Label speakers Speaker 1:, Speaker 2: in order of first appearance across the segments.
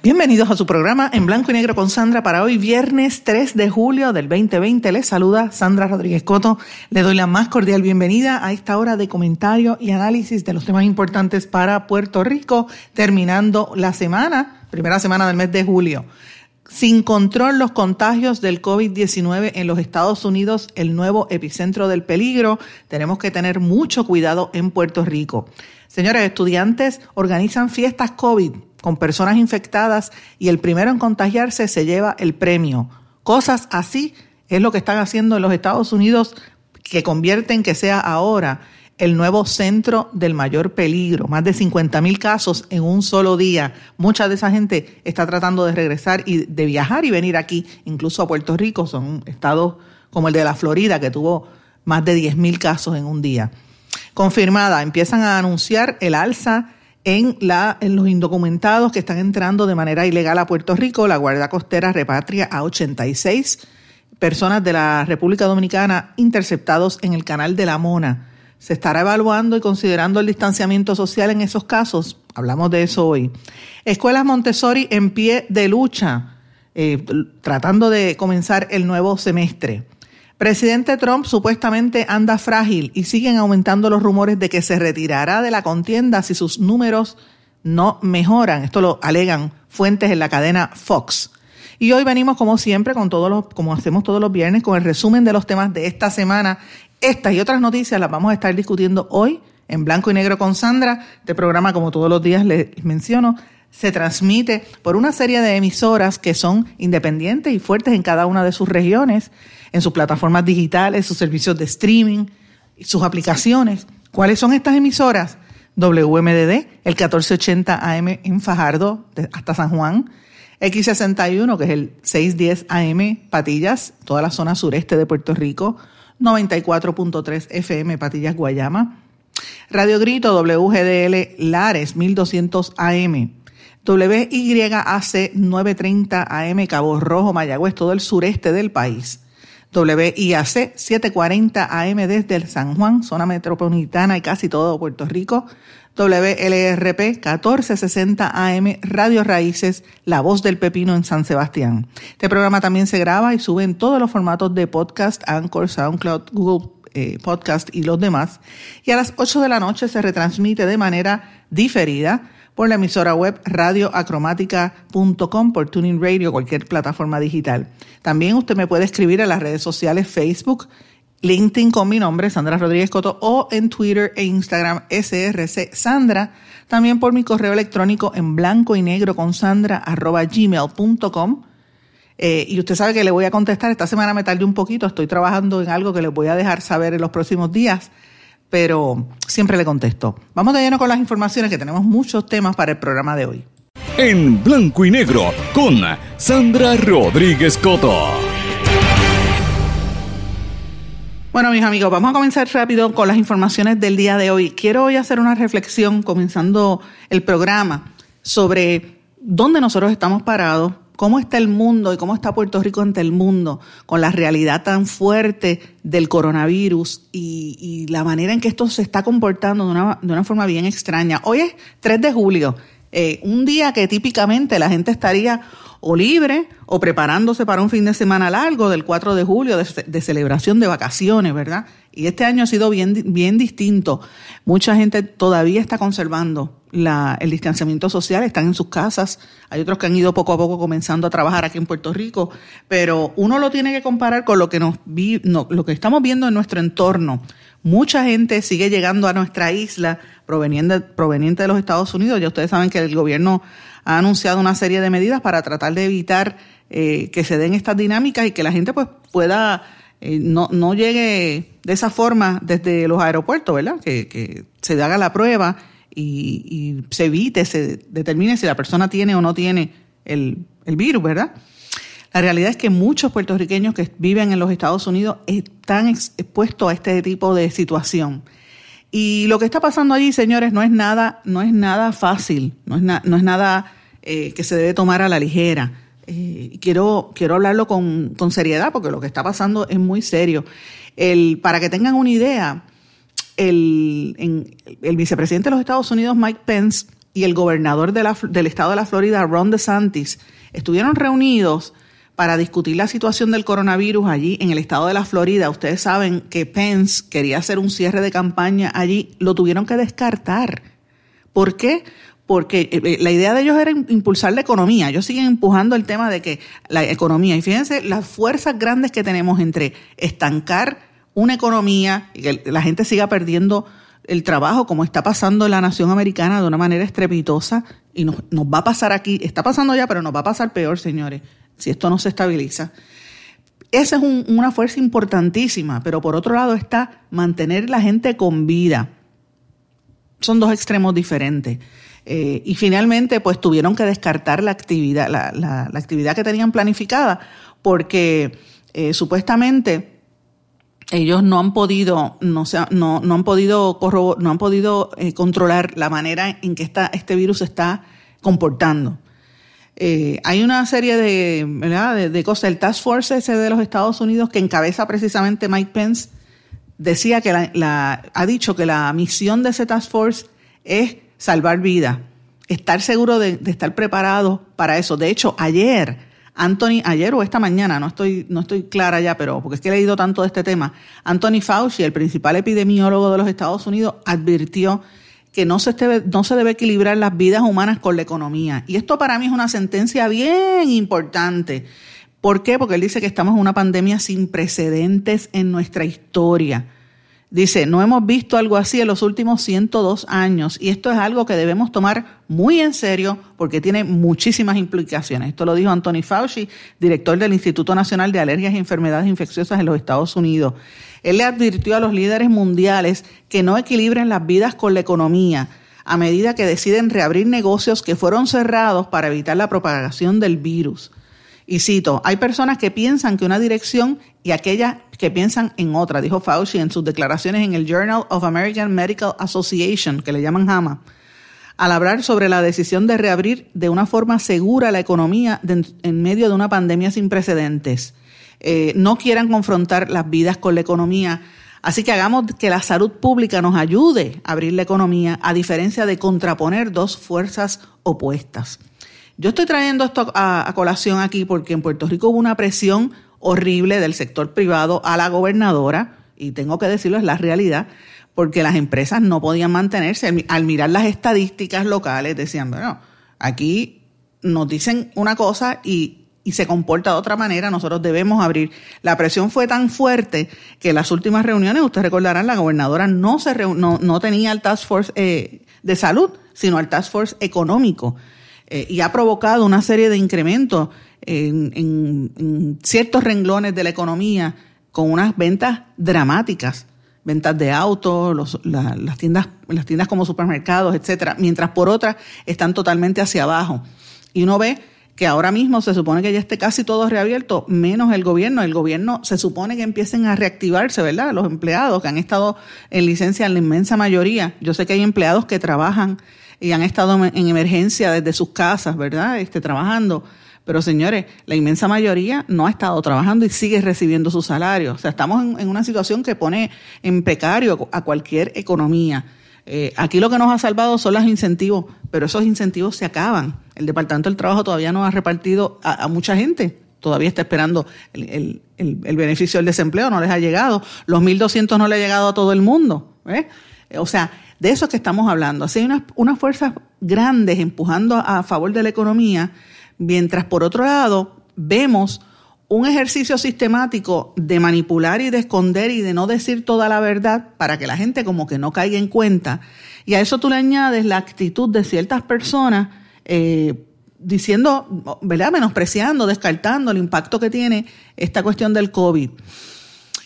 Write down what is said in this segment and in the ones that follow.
Speaker 1: Bienvenidos a su programa en blanco y negro con Sandra para hoy viernes 3 de julio del 2020. Les saluda Sandra Rodríguez Coto. Le doy la más cordial bienvenida a esta hora de comentario y análisis de los temas importantes para Puerto Rico, terminando la semana, primera semana del mes de julio. Sin control los contagios del COVID-19 en los Estados Unidos, el nuevo epicentro del peligro. Tenemos que tener mucho cuidado en Puerto Rico. Señores, estudiantes organizan fiestas COVID con personas infectadas y el primero en contagiarse se lleva el premio. Cosas así es lo que están haciendo en los Estados Unidos que convierten que sea ahora el nuevo centro del mayor peligro. Más de 50 mil casos en un solo día. Mucha de esa gente está tratando de regresar y de viajar y venir aquí, incluso a Puerto Rico. Son estados como el de la Florida, que tuvo más de 10 mil casos en un día. Confirmada, empiezan a anunciar el alza en, la, en los indocumentados que están entrando de manera ilegal a Puerto Rico. La Guardia Costera repatria a 86 personas de la República Dominicana interceptados en el canal de la Mona. Se estará evaluando y considerando el distanciamiento social en esos casos. Hablamos de eso hoy. Escuelas Montessori en pie de lucha, eh, tratando de comenzar el nuevo semestre. Presidente Trump supuestamente anda frágil y siguen aumentando los rumores de que se retirará de la contienda si sus números no mejoran. Esto lo alegan fuentes en la cadena Fox. Y hoy venimos como siempre con todos los, como hacemos todos los viernes, con el resumen de los temas de esta semana estas y otras noticias las vamos a estar discutiendo hoy en blanco y negro con Sandra. Este programa, como todos los días les menciono, se transmite por una serie de emisoras que son independientes y fuertes en cada una de sus regiones, en sus plataformas digitales, sus servicios de streaming, sus aplicaciones. ¿Cuáles son estas emisoras? WMDD, el 1480 AM en Fajardo, hasta San Juan. X61, que es el 610 AM Patillas, toda la zona sureste de Puerto Rico. 94.3 FM Patillas Guayama, Radio Grito WGDL Lares 1200 AM, WYAC 930 AM Cabo Rojo Mayagüez, todo el sureste del país. WIAC 740 AM desde el San Juan, zona metropolitana y casi todo Puerto Rico. WLRP 1460 AM Radio Raíces, La Voz del Pepino en San Sebastián. Este programa también se graba y sube en todos los formatos de podcast, Anchor, SoundCloud, Google eh, Podcast y los demás. Y a las 8 de la noche se retransmite de manera diferida por la emisora web radioacromática.com, por Tuning Radio, cualquier plataforma digital. También usted me puede escribir en las redes sociales Facebook, LinkedIn con mi nombre, Sandra Rodríguez Coto, o en Twitter e Instagram, SRC Sandra. También por mi correo electrónico en blanco y negro con sandra arroba gmail.com. Eh, y usted sabe que le voy a contestar. Esta semana me tardé un poquito, estoy trabajando en algo que les voy a dejar saber en los próximos días, pero siempre le contesto. Vamos de lleno con las informaciones, que tenemos muchos temas para el programa de hoy.
Speaker 2: En blanco y negro con Sandra Rodríguez Coto.
Speaker 1: Bueno, mis amigos, vamos a comenzar rápido con las informaciones del día de hoy. Quiero hoy hacer una reflexión, comenzando el programa, sobre dónde nosotros estamos parados, cómo está el mundo y cómo está Puerto Rico ante el mundo con la realidad tan fuerte del coronavirus y, la manera en que esto se está comportando de una, de una forma bien extraña. Hoy es 3 de julio, eh, un día que típicamente la gente estaría o libre o preparándose para un fin de semana largo del 4 de julio de, celebración de vacaciones, ¿verdad? Y este año ha sido bien, bien distinto. Mucha gente todavía está conservando el distanciamiento social, están en sus casas. Hay otros que han ido poco a poco comenzando a trabajar aquí en Puerto Rico, pero uno lo tiene que comparar con lo que, nos lo que estamos viendo en nuestro entorno. Mucha gente sigue llegando a nuestra isla proveniente, proveniente de los Estados Unidos. Ya ustedes saben que el gobierno ha anunciado una serie de medidas para tratar de evitar eh, que se den estas dinámicas y que la gente pues pueda eh, no, no llegue de esa forma desde los aeropuertos, ¿verdad? Que, se haga la prueba y, se evite, se determine si la persona tiene o no tiene el, el virus, ¿verdad? La realidad es que muchos puertorriqueños que viven en los Estados Unidos están expuestos a este tipo de situación. Y lo que está pasando allí, señores, no es nada, no es nada fácil, no es, no es nada eh, que se debe tomar a la ligera. Eh, quiero, quiero hablarlo con, con, seriedad porque lo que está pasando es muy serio. El, para que tengan una idea, el, en, el vicepresidente de los Estados Unidos, Mike Pence, y el gobernador de la, del estado de la Florida, Ron DeSantis, estuvieron reunidos para discutir la situación del coronavirus allí en el estado de la Florida. Ustedes saben que Pence quería hacer un cierre de campaña allí, lo tuvieron que descartar. ¿Por qué? Porque eh, eh, la idea de ellos era impulsar la economía. Ellos siguen empujando el tema de que la economía, y fíjense las fuerzas grandes que tenemos entre estancar una economía y que la gente siga perdiendo el trabajo, como está pasando en la nación americana de una manera estrepitosa, y nos, nos va a pasar aquí, está pasando ya, pero nos va a pasar peor, señores si esto no se estabiliza. Esa es una fuerza importantísima, pero por otro lado está mantener la gente con vida. Son dos extremos diferentes. Eh, y finalmente, pues tuvieron que descartar la actividad, la, actividad que tenían planificada, porque eh, supuestamente ellos no han podido, no, no, no han podido, no han podido eh, controlar la manera en que está, este virus se está comportando. Eh, hay una serie de, ¿verdad? de, cosas. El Task Force ese de los Estados Unidos que encabeza precisamente Mike Pence decía que la, ha dicho que la misión de ese Task Force es salvar vidas, estar seguro de, estar preparado para eso. De hecho, ayer, Anthony, ayer o esta mañana, no estoy, no estoy clara ya, pero porque es que he leído tanto de este tema, Anthony Fauci, el principal epidemiólogo de los Estados Unidos, advirtió que no se, debe, no se debe equilibrar las vidas humanas con la economía. Y esto para mí es una sentencia bien importante. ¿Por qué? Porque él dice que estamos en una pandemia sin precedentes en nuestra historia. Dice, no hemos visto algo así en los últimos 102 años y esto es algo que debemos tomar muy en serio porque tiene muchísimas implicaciones. Esto lo dijo Anthony Fauci, director del Instituto Nacional de Alergias y Enfermedades Infecciosas en los Estados Unidos. Él le advirtió a los líderes mundiales que no equilibren las vidas con la economía a medida que deciden reabrir negocios que fueron cerrados para evitar la propagación del virus. Y cito, hay personas que piensan que una dirección y aquellas que piensan en otra, dijo Fauci en sus declaraciones en el Journal of American Medical Association, que le llaman JAMA, al hablar sobre la decisión de reabrir de una forma segura la economía en medio de una pandemia sin precedentes. Eh, no quieran confrontar las vidas con la economía. Así que hagamos que la salud pública nos ayude a abrir la economía, a diferencia de contraponer dos fuerzas opuestas. Yo estoy trayendo esto a, colación aquí porque en Puerto Rico hubo una presión horrible del sector privado a la gobernadora, y tengo que decirlo, es la realidad, porque las empresas no podían mantenerse. Al mirar las estadísticas locales, decían, bueno, aquí nos dicen una cosa y y se comporta de otra manera, nosotros debemos abrir. La presión fue tan fuerte que en las últimas reuniones, ustedes recordarán, la gobernadora no, se no, no tenía el Task Force eh, de salud, sino el Task Force económico. Eh, y ha provocado una serie de incrementos en, ciertos renglones de la economía con unas ventas dramáticas ventas de autos, las tiendas, las tiendas como supermercados, etcétera, mientras por otras están totalmente hacia abajo. Y uno ve que ahora mismo se supone que ya esté casi todo reabierto, menos el gobierno. El gobierno se supone que empiecen a reactivarse, ¿verdad? Los empleados que han estado en licencia en la inmensa mayoría. Yo sé que hay empleados que trabajan y han estado en emergencia desde sus casas, ¿verdad? Este, trabajando. Pero señores, la inmensa mayoría no ha estado trabajando y sigue recibiendo su salario. O sea, estamos en una situación que pone en precario a cualquier economía. Eh, aquí lo que nos ha salvado son los incentivos, pero esos incentivos se acaban. El Departamento del Trabajo todavía no ha repartido a, mucha gente, todavía está esperando el, beneficio del desempleo, no les ha llegado. Los 1.200 no le ha llegado a todo el mundo. O sea, de eso es que estamos hablando. Así hay unas, unas fuerzas grandes empujando a favor de la economía, mientras por otro lado vemos un ejercicio sistemático de manipular y de esconder y de no decir toda la verdad para que la gente como que no caiga en cuenta. Y a eso tú le añades la actitud de ciertas personas eh, diciendo, ¿verdad? Menospreciando, descartando el impacto que tiene esta cuestión del COVID.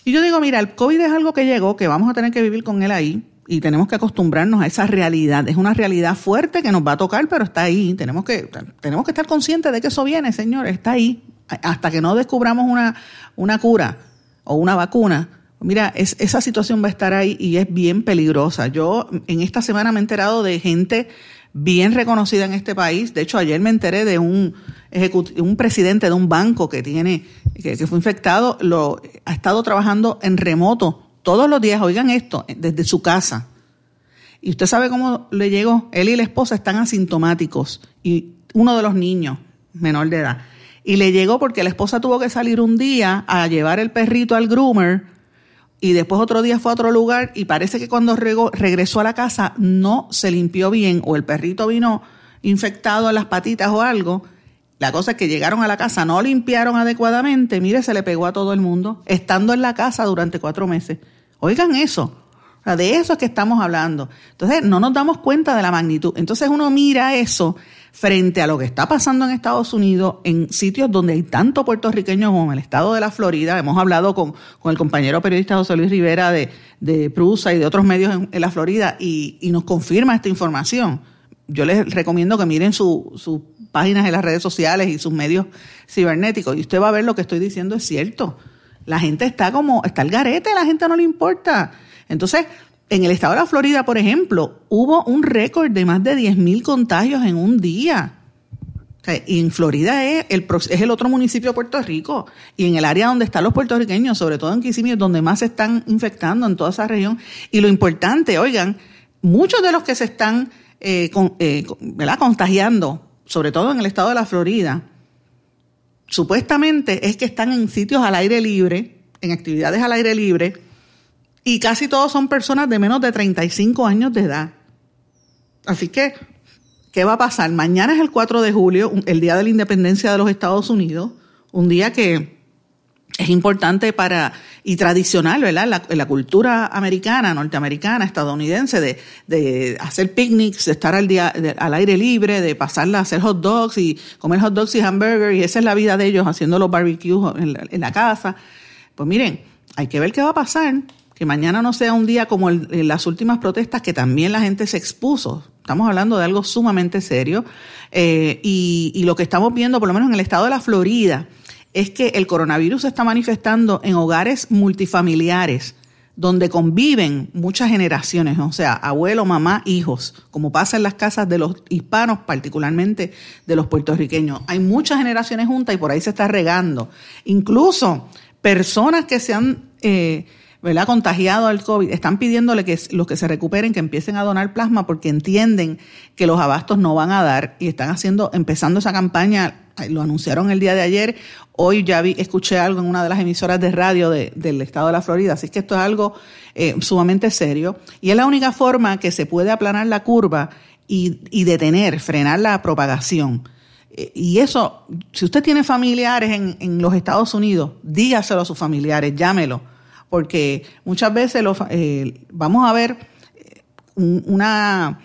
Speaker 1: Y yo digo, mira, el COVID es algo que llegó, que vamos a tener que vivir con él ahí y tenemos que acostumbrarnos a esa realidad. Es una realidad fuerte que nos va a tocar, pero está ahí. Tenemos que, tenemos que estar conscientes de que eso viene, señor, está ahí. Hasta que no descubramos una, una cura o una vacuna, mira, es, esa situación va a estar ahí y es bien peligrosa. Yo en esta semana me he enterado de gente bien reconocida en este país. De hecho, ayer me enteré de un, un presidente de un banco que tiene, que, fue infectado, lo, ha estado trabajando en remoto todos los días, oigan esto, desde su casa. Y usted sabe cómo le llegó, él y la esposa están asintomáticos y uno de los niños, menor de edad. Y le llegó porque la esposa tuvo que salir un día a llevar el perrito al groomer y después otro día fue a otro lugar y parece que cuando regresó a la casa no se limpió bien o el perrito vino infectado en las patitas o algo. La cosa es que llegaron a la casa, no limpiaron adecuadamente, mire, se le pegó a todo el mundo, estando en la casa durante cuatro meses. Oigan eso, de eso es que estamos hablando. Entonces, no nos damos cuenta de la magnitud. Entonces uno mira eso frente a lo que está pasando en Estados Unidos, en sitios donde hay tanto puertorriqueños como en el estado de la Florida. Hemos hablado con, el compañero periodista José Luis Rivera de, de Prusa y de otros medios en, la Florida y, nos confirma esta información. Yo les recomiendo que miren sus páginas en las redes sociales y sus medios cibernéticos y usted va a ver lo que estoy diciendo es cierto. La gente está como, está el garete, la gente no le importa. Entonces, en el estado de la Florida, por ejemplo, hubo un récord de más de 10.000 contagios en un día. y en Florida es el, otro municipio de Puerto Rico. Y en el área donde están los puertorriqueños, sobre todo en Kissimmee, donde más se están infectando en toda esa región. Y lo importante, oigan, muchos de los que se están eh, eh, contagiando, sobre todo en el estado de la Florida, supuestamente es que están en sitios al aire libre, en actividades al aire libre, y casi todos son personas de menos de 35 años de edad. Así que, ¿qué va a pasar? Mañana es el 4 de julio, el Día de la Independencia de los Estados Unidos, un día que es importante para y tradicional, ¿verdad? La, la cultura americana, norteamericana, estadounidense, de, hacer picnics, de estar al, día, al aire libre, de pasarla a hacer hot dogs y comer hot dogs y hamburgers, y esa es la vida de ellos haciendo los barbecues en la casa. Pues miren, hay que ver qué va a pasar que mañana no sea un día como las últimas protestas que también la gente se expuso. Estamos hablando de algo sumamente serio. Eh, y, lo que estamos viendo, por lo menos en el estado de la Florida, es que el coronavirus se está manifestando en hogares multifamiliares donde conviven muchas generaciones, o sea, abuelo, mamá, hijos, como pasa en las casas de los hispanos, particularmente de los puertorriqueños. Hay muchas generaciones juntas y por ahí se está regando. Incluso personas que se han eh, ¿verdad? contagiado al COVID, están pidiéndole que los que se recuperen que empiecen a donar plasma porque entienden que los abastos no van a dar y están haciendo, empezando esa campaña, lo anunciaron el día de ayer, hoy ya vi, escuché algo en una de las emisoras de radio del estado de la Florida, así que esto es algo eh, sumamente serio. Y es la única forma que se puede aplanar la curva y, detener, frenar la propagación. Eh, y eso, si usted tiene familiares en, los Estados Unidos, dígaselo a sus familiares, llámelo. Porque muchas veces eh, vamos a ver eh, una,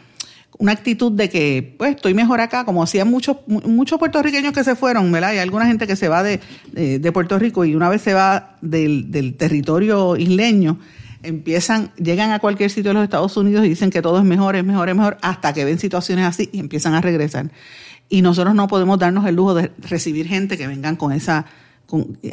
Speaker 1: una actitud de que, pues, estoy mejor acá, como hacían muchos, muchos puertorriqueños que se fueron, ¿verdad? Y alguna gente que se va de, de, Puerto Rico y una vez se va del, del, territorio isleño, empiezan, llegan a cualquier sitio de los Estados Unidos y dicen que todo es mejor, es mejor, es mejor, hasta que ven situaciones así y empiezan a regresar. Y nosotros no podemos darnos el lujo de recibir gente que vengan con esa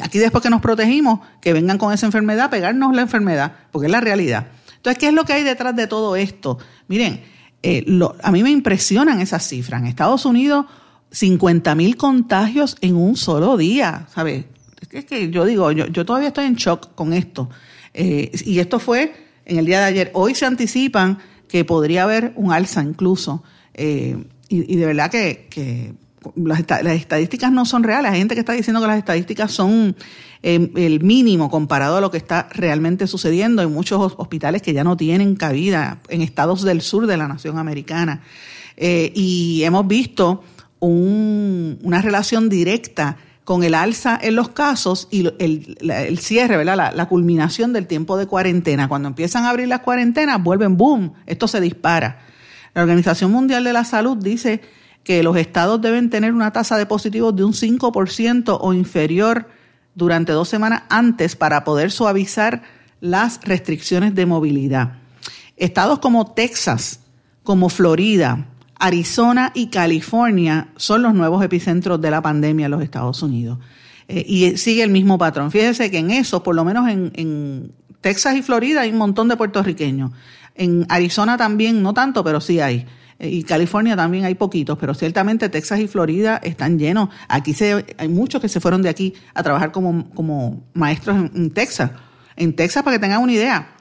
Speaker 1: aquí después que nos protegimos, que vengan con esa enfermedad, pegarnos la enfermedad, porque es la realidad. Entonces, ¿qué es lo que hay detrás de todo esto? Miren, eh, a mí me impresionan esas cifras. En Estados Unidos, 50 mil contagios en un solo día, ¿sabes? Es que yo digo, yo, todavía estoy en shock con esto. Eh, y esto fue en el día de ayer. Hoy se anticipan que podría haber un alza incluso. Eh, y, de verdad que las, estadísticas no son reales. Hay gente que está diciendo que las estadísticas son em, el mínimo comparado a lo que está realmente sucediendo. Hay muchos hospitales que ya no tienen cabida en estados del sur de la nación americana. Eh, y hemos visto una relación directa con el alza en los casos y el, cierre, ¿verdad? La, la, culminación del tiempo de cuarentena. Cuando empiezan a abrir las cuarentenas, vuelven boom, esto se dispara. La Organización Mundial de la Salud dice que los estados deben tener una tasa de positivos de un 5% o inferior durante dos semanas antes para poder suavizar las restricciones de movilidad. Estados como Texas, como Florida, Arizona y California son los nuevos epicentros de la pandemia en los Estados Unidos. Eh, y sigue el mismo patrón. Fíjese que en eso, por lo menos en, en Texas y Florida, hay un montón de puertorriqueños. En Arizona también, no tanto, pero sí hay. Eh, y California también hay poquitos, pero ciertamente Texas y Florida están llenos. Aquí se, hay muchos que se fueron de aquí a trabajar como, como maestros en, Texas. En Texas, para que tengan una idea,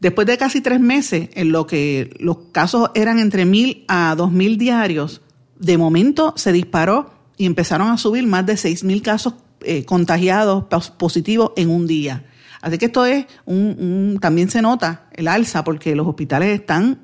Speaker 1: después de casi tres meses en lo que los casos eran entre mil a dos mil diarios, de momento se disparó y empezaron a subir más de seis mil casos eh, contagiados positivos en un día. Así que esto es un, también se nota el alza porque los hospitales están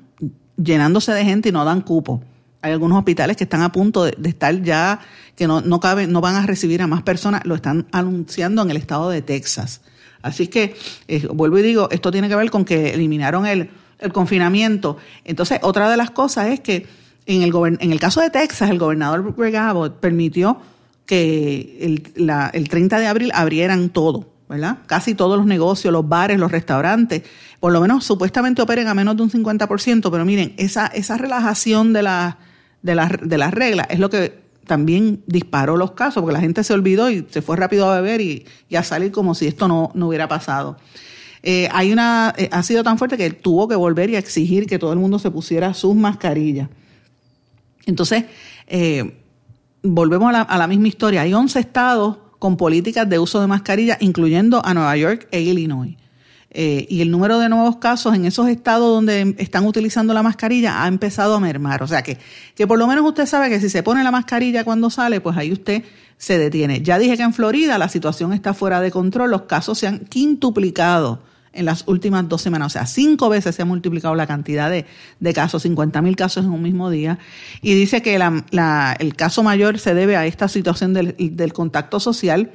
Speaker 1: llenándose de gente y no dan cupo. Hay algunos hospitales que están a punto de, estar ya, que no, no, caben, no van a recibir a más personas, lo están anunciando en el estado de Texas. Así que, eh, vuelvo y digo, esto tiene que ver con que eliminaron el, el confinamiento. Entonces, otra de las cosas es que en el, en el caso de Texas, el gobernador Greg Abbott permitió que el, el 30 de abril abrieran todo. ¿Verdad? Casi todos los negocios, los bares, los restaurantes, por lo menos supuestamente operen a menos de un 50%, pero miren, esa, esa relajación de, la, de, de las reglas es lo que también disparó los casos, porque la gente se olvidó y se fue rápido a beber y, a salir como si esto no, no hubiera pasado. Eh, hay una, eh, ha sido tan fuerte que tuvo que volver y exigir que todo el mundo se pusiera sus mascarillas. Entonces, eh, volvemos a la, a la misma historia. Hay 11 estados con políticas de uso de mascarilla, incluyendo a Nueva York e Illinois. Eh, y el número de nuevos casos en esos estados donde están utilizando la mascarilla ha empezado a mermar. O sea que, que por lo menos usted sabe que si se pone la mascarilla cuando sale, pues ahí usted se detiene. Ya dije que en Florida la situación está fuera de control, los casos se han quintuplicado en las últimas dos semanas. O sea, cinco veces se ha multiplicado la cantidad de, de casos, 50 mil casos en un mismo día. Y dice que la, el caso mayor se debe a esta situación del, del contacto social.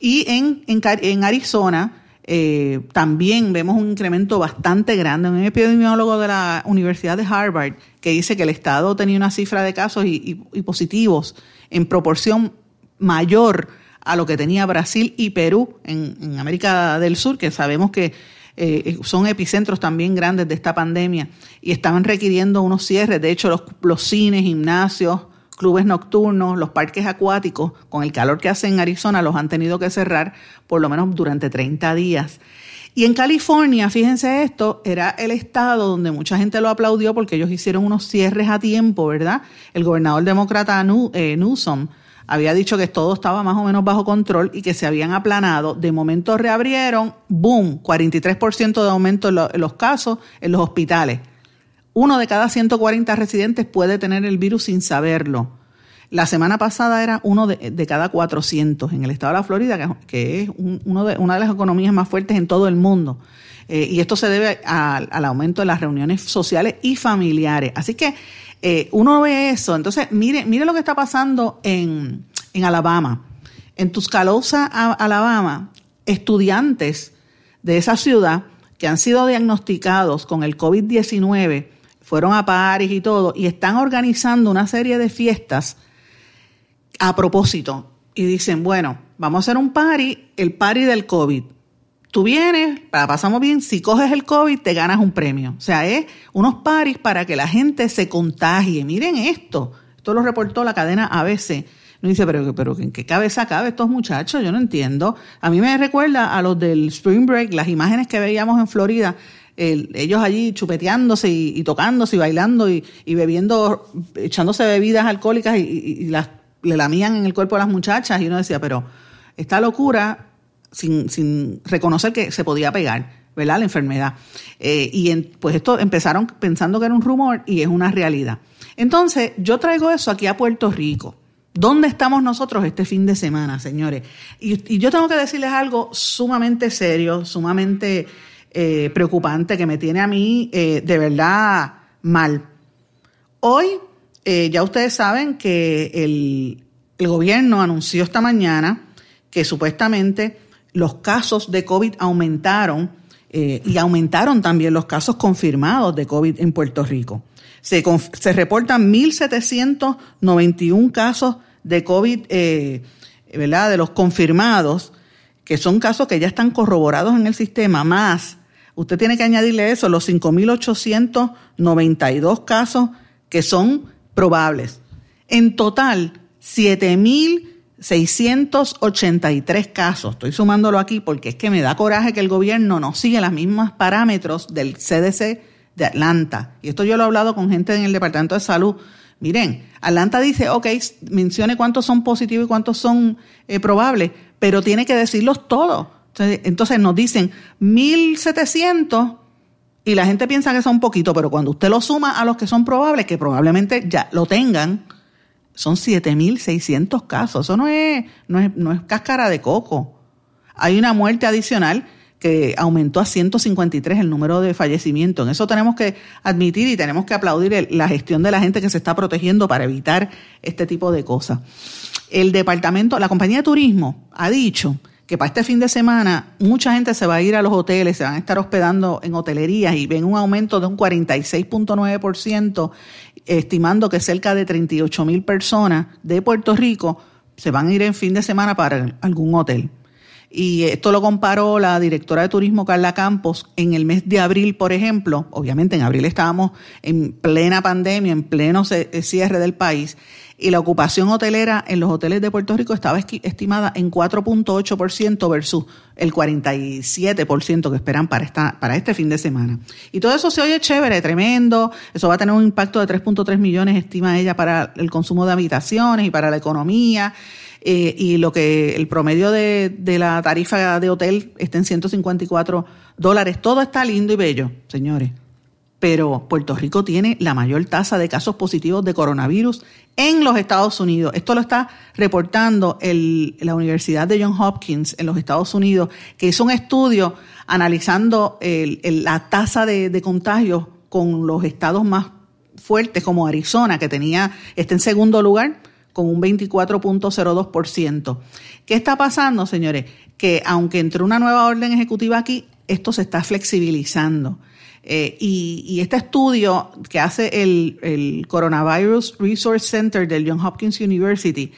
Speaker 1: Y en, en, en Arizona eh, también vemos un incremento bastante grande. Un epidemiólogo de la Universidad de Harvard que dice que el Estado tenía una cifra de casos y, y positivos en proporción mayor a lo que tenía Brasil y Perú en, América del Sur, que sabemos que eh, son epicentros también grandes de esta pandemia y estaban requiriendo unos cierres. De hecho, los, los cines, gimnasios, clubes nocturnos, los parques acuáticos, con el calor que hace en Arizona, los han tenido que cerrar por lo menos durante 30 días. Y en California, fíjense esto, era el estado donde mucha gente lo aplaudió porque ellos hicieron unos cierres a tiempo, ¿verdad? El gobernador demócrata eh, Newsom había dicho que todo estaba más o menos bajo control y que se habían aplanado. De momento reabrieron, boom, 43% de aumento en, los casos en los hospitales. Uno de cada 140 residentes puede tener el virus sin saberlo. La semana pasada era uno de, cada 400 en el estado de la Florida, que, es una de las economías más fuertes en todo el mundo. Eh, y esto se debe al aumento de las reuniones sociales y familiares. Así que eh, uno ve eso. Entonces, mire, mire lo que está pasando en, en Alabama. En Tuscaloosa, Alabama, estudiantes de esa ciudad que han sido diagnosticados con el COVID-19 fueron a París y todo y están organizando una serie de fiestas a propósito. Y dicen, bueno, vamos a hacer un party, el party del COVID tú vienes, la pasamos bien, si coges el COVID te ganas un premio. O sea, es unos paris para que la gente se contagie. Miren esto, esto lo reportó la cadena ABC. No dice, pero, pero ¿en qué cabeza cabe estos muchachos? Yo no entiendo. A mí me recuerda a los del Spring Break, las imágenes que veíamos en Florida, ellos allí chupeteándose y, tocándose y bailando y, bebiendo, echándose bebidas alcohólicas y, y, las, le lamían en el cuerpo a las muchachas. Y uno decía, pero esta locura sin, sin reconocer que se podía pegar, ¿verdad? La enfermedad. Eh, y pues esto empezaron pensando que era un rumor y es una realidad. Entonces, yo traigo eso aquí a Puerto Rico. ¿Dónde estamos nosotros este fin de semana, señores? Y, yo tengo que decirles algo sumamente serio, sumamente eh, preocupante, que me tiene a mí eh, de verdad mal. Hoy, ya ustedes saben que el, el gobierno anunció esta mañana que supuestamente los casos de COVID aumentaron eh, y aumentaron también los casos confirmados de COVID en Puerto Rico. Se, reportan 1.791 casos de COVID eh, ¿verdad? De los confirmados, que son casos que ya están corroborados en el sistema, más usted tiene que añadirle eso, los 5.892 casos que son probables. En total, 7.683 casos. Estoy sumándolo aquí porque es que me da coraje que el gobierno no sigue los mismos parámetros del CDC de Atlanta. Y esto yo lo he hablado con gente en el Departamento de Salud. Miren, Atlanta dice, ok, mencione cuántos son positivos y cuántos son eh, probables, pero tiene que decirlos todos. Entonces, nos dicen 1.700 y la gente piensa que son poquito, pero cuando usted lo suma a los que son probables, que probablemente ya lo tengan, son 7.600 casos. Eso no es, no, es, no es cáscara de coco. Hay una muerte adicional que aumentó a 153 el número de fallecimientos. En eso tenemos que admitir y tenemos que aplaudir la gestión de la gente que se está protegiendo para evitar este tipo de cosas. El departamento, la compañía de turismo ha dicho que para este fin de semana mucha gente se va a ir a los hoteles, se van a estar hospedando en hotelerías y ven un aumento de un 46.9%, estimando que cerca de 38 mil personas de Puerto Rico se van a ir en fin de semana para algún hotel. Y esto lo comparó la directora de turismo Carla Campos en el mes de abril, por ejemplo. Obviamente en abril estábamos en plena pandemia, en pleno cierre del país y la ocupación hotelera en los hoteles de Puerto Rico estaba estimada en 4.8% versus el 47% que esperan para, esta, para este fin de semana. Y todo eso se oye chévere, tremendo, eso va a tener un impacto de 3.3 millones, estima ella, para el consumo de habitaciones y para la economía. Eh, y lo que el promedio de, de la tarifa de hotel está en 154 dólares. Todo está lindo y bello, señores pero Puerto Rico tiene la mayor tasa de casos positivos de coronavirus en los Estados Unidos. Esto lo está reportando la Universidad de Johns Hopkins en los Estados Unidos, que hizo un estudio analizando la tasa de, de contagios con los estados más fuertes, como Arizona, que tenía, está en segundo lugar con un 24.02%. ¿Qué está pasando, señores? Que aunque entró una nueva orden ejecutiva aquí, esto se está flexibilizando. Eh, y, este estudio que hace el, Coronavirus Resource Center del Johns Hopkins University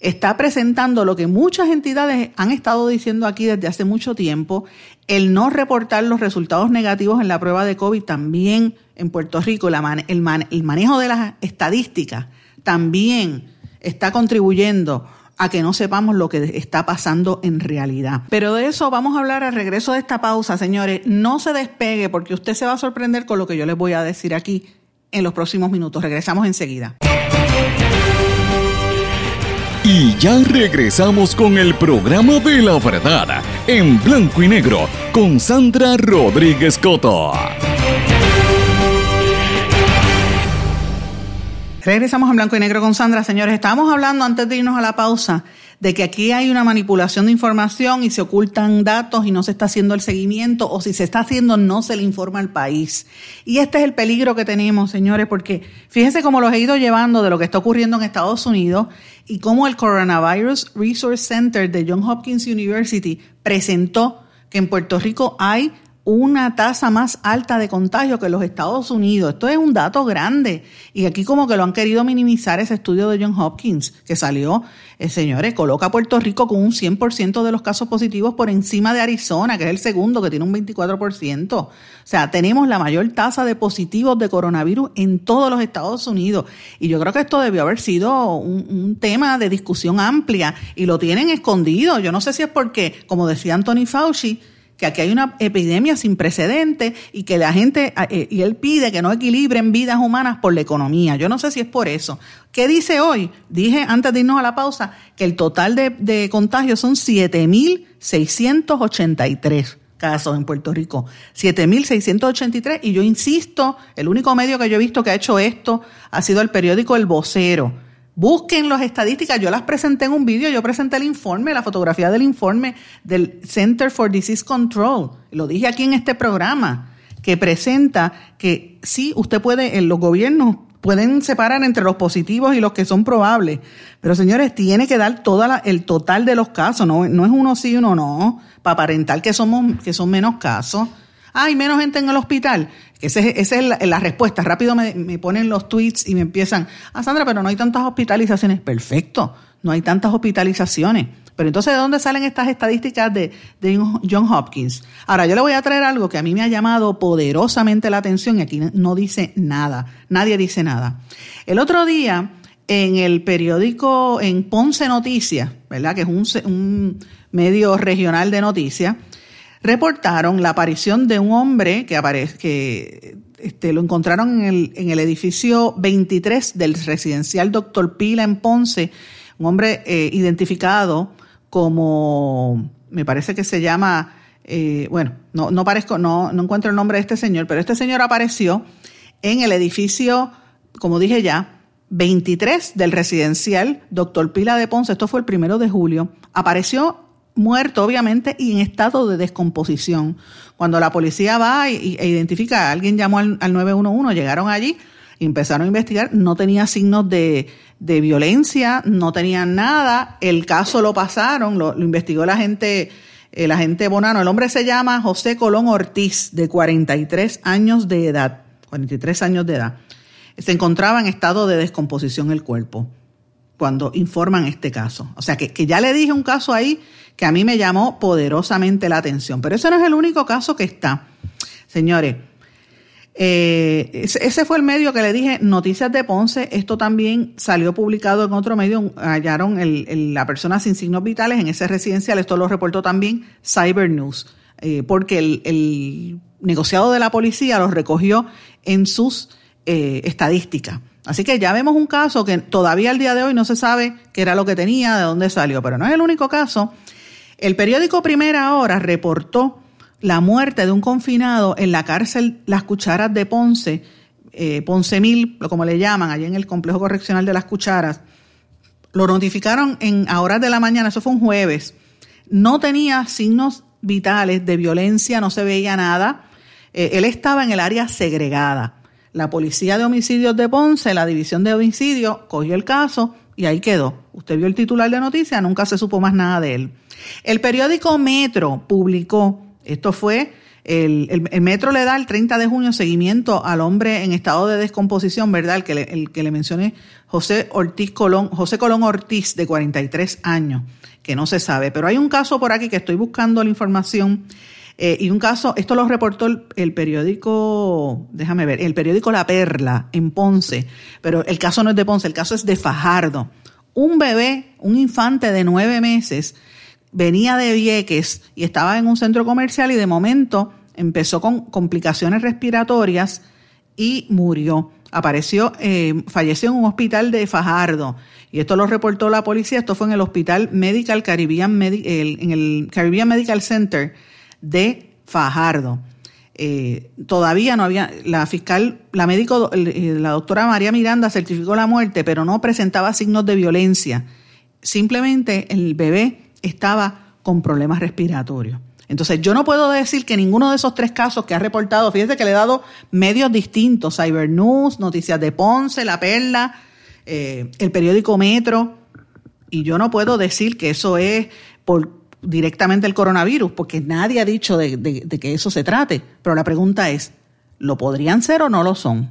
Speaker 1: está presentando lo que muchas entidades han estado diciendo aquí desde hace mucho tiempo, el no reportar los resultados negativos en la prueba de COVID también en Puerto Rico, el, el manejo de las estadísticas también está contribuyendo a que no sepamos lo que está pasando en realidad. Pero de eso vamos a hablar al regreso de esta pausa, señores. No se despegue porque usted se va a sorprender con lo que yo les voy a decir aquí en los próximos minutos. Regresamos enseguida.
Speaker 2: Y ya regresamos con el programa de la verdad en blanco y negro con Sandra Rodríguez Coto.
Speaker 1: Regresamos a blanco y negro con Sandra. Señores, estábamos hablando antes de irnos a la pausa de que aquí hay una manipulación de información y se ocultan datos y no se está haciendo el seguimiento o si se está haciendo no se le informa al país. Y este es el peligro que tenemos, señores, porque fíjense cómo los he ido llevando de lo que está ocurriendo en Estados Unidos y cómo el Coronavirus Resource Center de Johns Hopkins University presentó que en Puerto Rico hay una tasa más alta de contagio que los Estados Unidos. Esto es un dato grande. Y aquí como que lo han querido minimizar ese estudio de John Hopkins, que salió, eh, señores, coloca a Puerto Rico con un 100% de los casos positivos por encima de Arizona, que es el segundo, que tiene un 24%. O sea, tenemos la mayor tasa de positivos de coronavirus en todos los Estados Unidos. Y yo creo que esto debió haber sido un, un tema de discusión amplia y lo tienen escondido. Yo no sé si es porque, como decía Anthony Fauci, que aquí hay una epidemia sin precedentes y que la gente, eh, y él pide que no equilibren vidas humanas por la economía. Yo no sé si es por eso. ¿Qué dice hoy? Dije antes de irnos a la pausa que el total de, de contagios son 7.683 casos en Puerto Rico. 7.683 y yo insisto, el único medio que yo he visto que ha hecho esto ha sido el periódico El Vocero Busquen las estadísticas, yo las presenté en un vídeo, yo presenté el informe, la fotografía del informe del Center for Disease Control, lo dije aquí en este programa, que presenta que sí, usted puede, en los gobiernos pueden separar entre los positivos y los que son probables, pero señores, tiene que dar todo el total de los casos, no, no es uno sí, uno no, para aparentar que, somos, que son menos casos. Hay menos gente en el hospital. Esa es, la, respuesta. Rápido me, ponen los tweets y me empiezan, ah, Sandra, pero no hay tantas hospitalizaciones. Perfecto, no hay tantas hospitalizaciones. Pero entonces, ¿de dónde salen estas estadísticas de, John Hopkins? Ahora, yo le voy a traer algo que a mí me ha llamado poderosamente la atención y aquí no dice nada. Nadie dice nada. El otro día, en el periódico, en Ponce Noticias, ¿verdad? Que es un medio regional de noticias, reportaron la aparición de un hombre que, aparece, que este, lo encontraron en el, en el edificio 23 del residencial Doctor Pila en Ponce, un hombre eh, identificado como, me parece que se llama, eh, bueno, no, no, parezco, no, no encuentro el nombre de este señor, pero este señor apareció en el edificio, como dije ya, 23 del residencial Doctor Pila de Ponce, esto fue el primero de julio, apareció muerto, obviamente, y en estado de descomposición. Cuando la policía va e, identifica, alguien llamó al, 911, llegaron allí y empezaron a investigar, no tenía signos de, violencia, no tenían nada, el caso lo pasaron, lo, investigó la gente, el agente Bonano, el hombre se llama José Colón Ortiz, de 43 años de edad, 43 años de edad. Se encontraba en estado de descomposición el cuerpo cuando informan este caso. O sea que, que ya le dije un caso ahí que a mí me llamó poderosamente la atención. Pero ese no es el único caso que está. Señores, eh, ese fue el medio que le dije, Noticias de Ponce. Esto también salió publicado en otro medio. Hallaron la persona sin signos vitales en ese residencial. Esto lo reportó también Cyber News, eh, porque el, negociado de la policía lo recogió en sus eh, estadísticas. Así que ya vemos un caso que todavía al día de hoy no se sabe qué era lo que tenía, de dónde salió, pero no es el único caso. El periódico Primera Hora reportó la muerte de un confinado en la cárcel Las Cucharas de Ponce, eh, Ponce Mil, como le llaman, allí en el complejo correccional de Las Cucharas. Lo notificaron en a horas de la mañana, eso fue un jueves. No tenía signos vitales de violencia, no se veía nada. Eh, él estaba en el área segregada. La policía de homicidios de Ponce, la división de homicidios, cogió el caso y ahí quedó. Usted vio el titular de noticia, nunca se supo más nada de él. El periódico Metro publicó, esto fue, el, Metro le da el 30 de junio seguimiento al hombre en estado de descomposición, ¿verdad? El que le, el que le mencioné, José Ortiz Colón, José Colón Ortiz, de 43 años, que no se sabe. Pero hay un caso por aquí que estoy buscando la información. Eh, y un caso, esto lo reportó el, periódico, déjame ver, el periódico La Perla en Ponce, pero el caso no es de Ponce, el caso es de Fajardo. Un bebé, un infante de nueve meses, venía de Vieques y estaba en un centro comercial y de momento empezó con complicaciones respiratorias y murió. Apareció, eh, falleció en un hospital de Fajardo. Y esto lo reportó la policía. Esto fue en el Hospital Medical Caribbean, en el Caribbean Medical Center de Fajardo. Eh, todavía no había, la fiscal, la médico, eh, la doctora María Miranda certificó la muerte, pero no presentaba signos de violencia. Simplemente el bebé estaba con problemas respiratorios. Entonces, yo no puedo decir que ninguno de esos tres casos que ha reportado, fíjese que le he dado medios distintos, Cyber News, Noticias de Ponce, La Perla, eh, el periódico Metro, y yo no puedo decir que eso es por directamente el coronavirus, porque nadie ha dicho de, que eso se trate. Pero la pregunta es, ¿lo podrían ser o no lo son?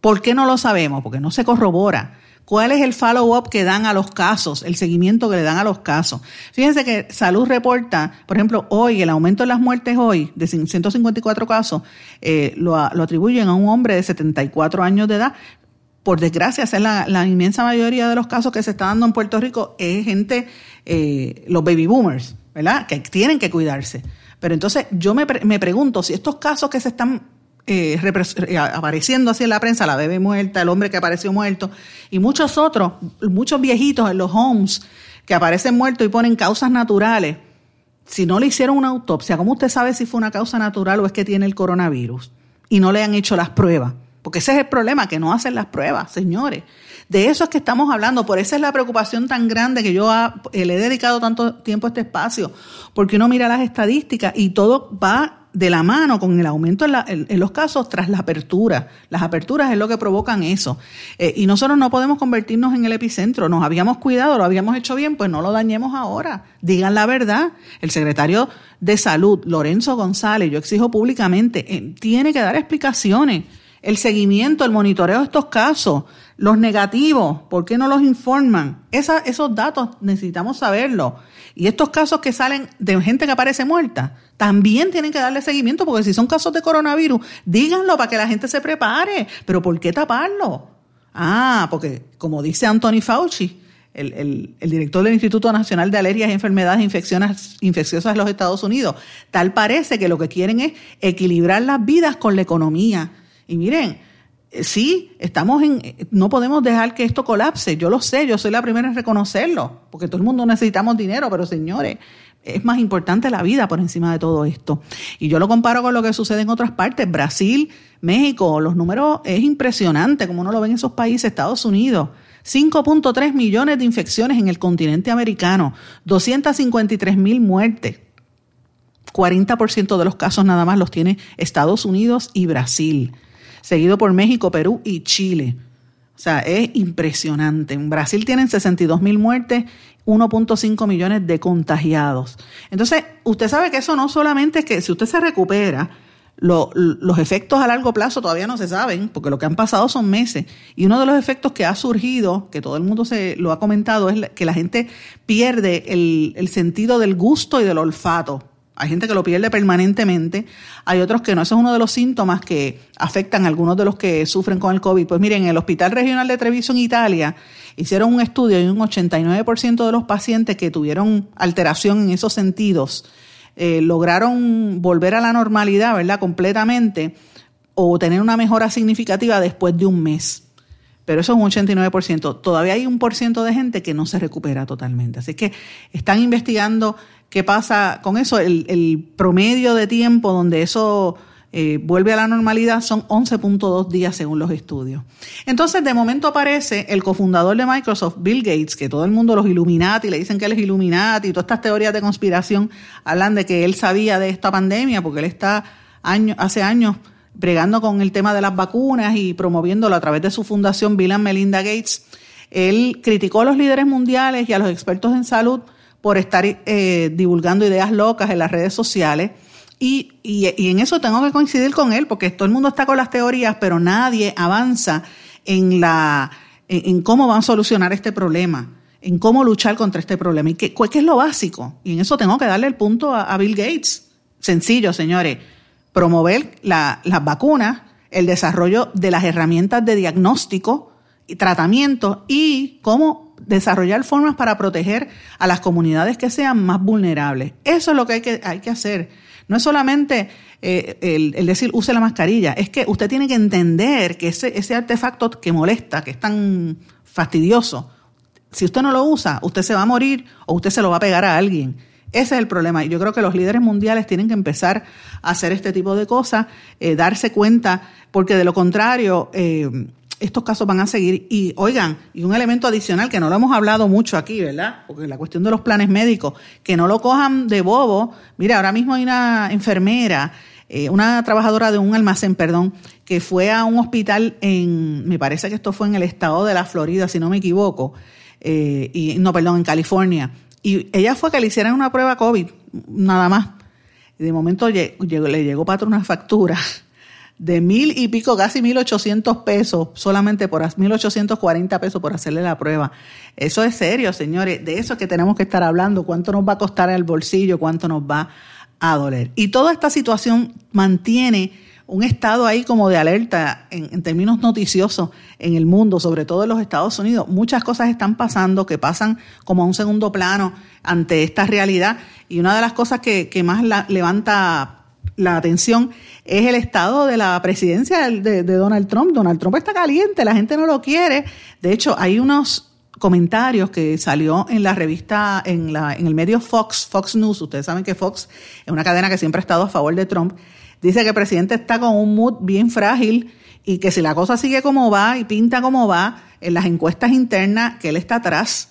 Speaker 1: ¿Por qué no lo sabemos? Porque no se corrobora. ¿Cuál es el follow-up que dan a los casos, el seguimiento que le dan a los casos? Fíjense que Salud reporta, por ejemplo, hoy, el aumento de las muertes hoy, de 154 casos, eh, lo, atribuyen a un hombre de 74 años de edad. Por desgracia, es la, inmensa mayoría de los casos que se están dando en Puerto Rico es gente, eh, los baby boomers, ¿verdad? Que tienen que cuidarse. Pero entonces yo me, me pregunto si estos casos que se están eh, eh, apareciendo así en la prensa, la bebé muerta, el hombre que apareció muerto, y muchos otros, muchos viejitos en los homes que aparecen muertos y ponen causas naturales. Si no le hicieron una autopsia, ¿cómo usted sabe si fue una causa natural o es que tiene el coronavirus? Y no le han hecho las pruebas. Porque ese es el problema, que no hacen las pruebas, señores. De eso es que estamos hablando, por eso es la preocupación tan grande que yo eh, le he dedicado tanto tiempo a este espacio, porque uno mira las estadísticas y todo va de la mano con el aumento en, los casos tras la apertura. Las aperturas es lo que provocan eso. Eh, y nosotros no podemos convertirnos en el epicentro. Nos habíamos cuidado, lo habíamos hecho bien, pues no lo dañemos ahora. Digan la verdad. El secretario de Salud, Lorenzo González, yo exijo públicamente, eh, tiene que dar explicaciones. El seguimiento, el monitoreo de estos casos, los negativos, ¿por qué no los informan? esos datos necesitamos saberlo. Y estos casos que salen de gente que aparece muerta, también tienen que darle seguimiento, porque si son casos de coronavirus, díganlo para que la gente se prepare. Pero ¿por qué taparlo? Ah, porque como dice Anthony Fauci, el, director del Instituto Nacional de Alergias y Enfermedades Infecciosas de los Estados Unidos, tal parece que lo que quieren es equilibrar las vidas con la economía. Y miren, eh, sí, estamos en, no podemos dejar que esto colapse. Yo lo sé, yo soy la primera en reconocerlo, porque todo el mundo necesitamos dinero, pero señores, es más importante la vida por encima de todo esto. Y yo lo comparo con lo que sucede en otras partes, Brasil, México, los números es impresionante, como uno lo ve en esos países, Estados Unidos. 5.3 millones de infecciones en el continente americano, 253 mil muertes. 40% de los casos nada más los tiene Estados Unidos y Brasil seguido por México, Perú y Chile. O sea, es impresionante. En Brasil tienen 62 mil muertes, 1.5 millones de contagiados. Entonces, usted sabe que eso no solamente es que si usted se recupera, los efectos a largo plazo todavía no se saben, porque lo que han pasado son meses. Y uno de los efectos que ha surgido, que todo el mundo se lo ha comentado, es que la gente pierde el, el sentido del gusto y del olfato. Hay gente que lo pierde permanentemente, hay otros que no. Eso es uno de los síntomas que afectan a algunos de los que sufren con el COVID. Pues miren, en el Hospital Regional de Treviso en Italia hicieron un estudio y un 89% de los pacientes que tuvieron alteración en esos sentidos eh, lograron volver a la normalidad, ¿verdad? Completamente o tener una mejora significativa después de un mes pero eso es un 89%. Todavía hay un por ciento de gente que no se recupera totalmente. Así que están investigando qué pasa con eso. El, promedio de tiempo donde eso eh, vuelve a la normalidad son 11.2 días según los estudios. Entonces, de momento aparece el cofundador de Microsoft, Bill Gates, que todo el mundo los Illuminati, le dicen que él es Illuminati, y todas estas teorías de conspiración hablan de que él sabía de esta pandemia porque él está hace años bregando con el tema de las vacunas y promoviéndolo a través de su fundación Bill and Melinda Gates. Él criticó a los líderes mundiales y a los expertos en salud por estar eh, divulgando ideas locas en las redes sociales. Y, y, en eso tengo que coincidir con él, porque todo el mundo está con las teorías, pero nadie avanza en, la, en, cómo van a solucionar este problema, en cómo luchar contra este problema. ¿Y qué, qué es lo básico? Y en eso tengo que darle el punto a Bill Gates. Sencillo, señores promover las vacunas, el desarrollo de las herramientas de diagnóstico y tratamiento y cómo desarrollar formas para proteger a las comunidades que sean más vulnerables. Eso es lo que hay que, hay que hacer. No es solamente eh, el, decir use la mascarilla, es que usted tiene que entender que ese, ese artefacto que molesta, que es tan fastidioso, si usted no lo usa, usted se va a morir o usted se lo va a pegar a alguien. Ese es el problema. Y yo creo que los líderes mundiales tienen que empezar a hacer este tipo de cosas, eh, darse cuenta, porque de lo contrario, eh, estos casos van a seguir. Y oigan, y un elemento adicional que no lo hemos hablado mucho aquí, ¿verdad? Porque la cuestión de los planes médicos, que no lo cojan de bobo. Mira, ahora mismo hay una enfermera, eh, una trabajadora de un almacén, perdón, que fue a un hospital en, me parece que esto fue en el estado de la Florida, si no me equivoco, y no, perdón, en California y ella fue que le hicieran una prueba COVID, nada más. Y de momento le llegó para una factura de mil y pico, casi mil ochocientos pesos, solamente por mil ochocientos cuarenta pesos por hacerle la prueba. Eso es serio, señores. De eso es que tenemos que estar hablando. ¿Cuánto nos va a costar el bolsillo? ¿Cuánto nos va a doler? Y toda esta situación mantiene un estado ahí como de alerta en, términos noticiosos en el mundo, sobre todo en los Estados Unidos. Muchas cosas están pasando que pasan como a un segundo plano ante esta realidad. Y una de las cosas que, más levanta la atención es el estado de la presidencia de, Donald Trump. Donald Trump está caliente, la gente no lo quiere. De hecho, hay unos comentarios que salió en la revista, en, la, en el medio Fox, Fox News. Ustedes saben que Fox es una cadena que siempre ha estado a favor de Trump Dice que el presidente está con un mood bien frágil y que si la cosa sigue como va y pinta como va en las encuestas internas, que él está atrás,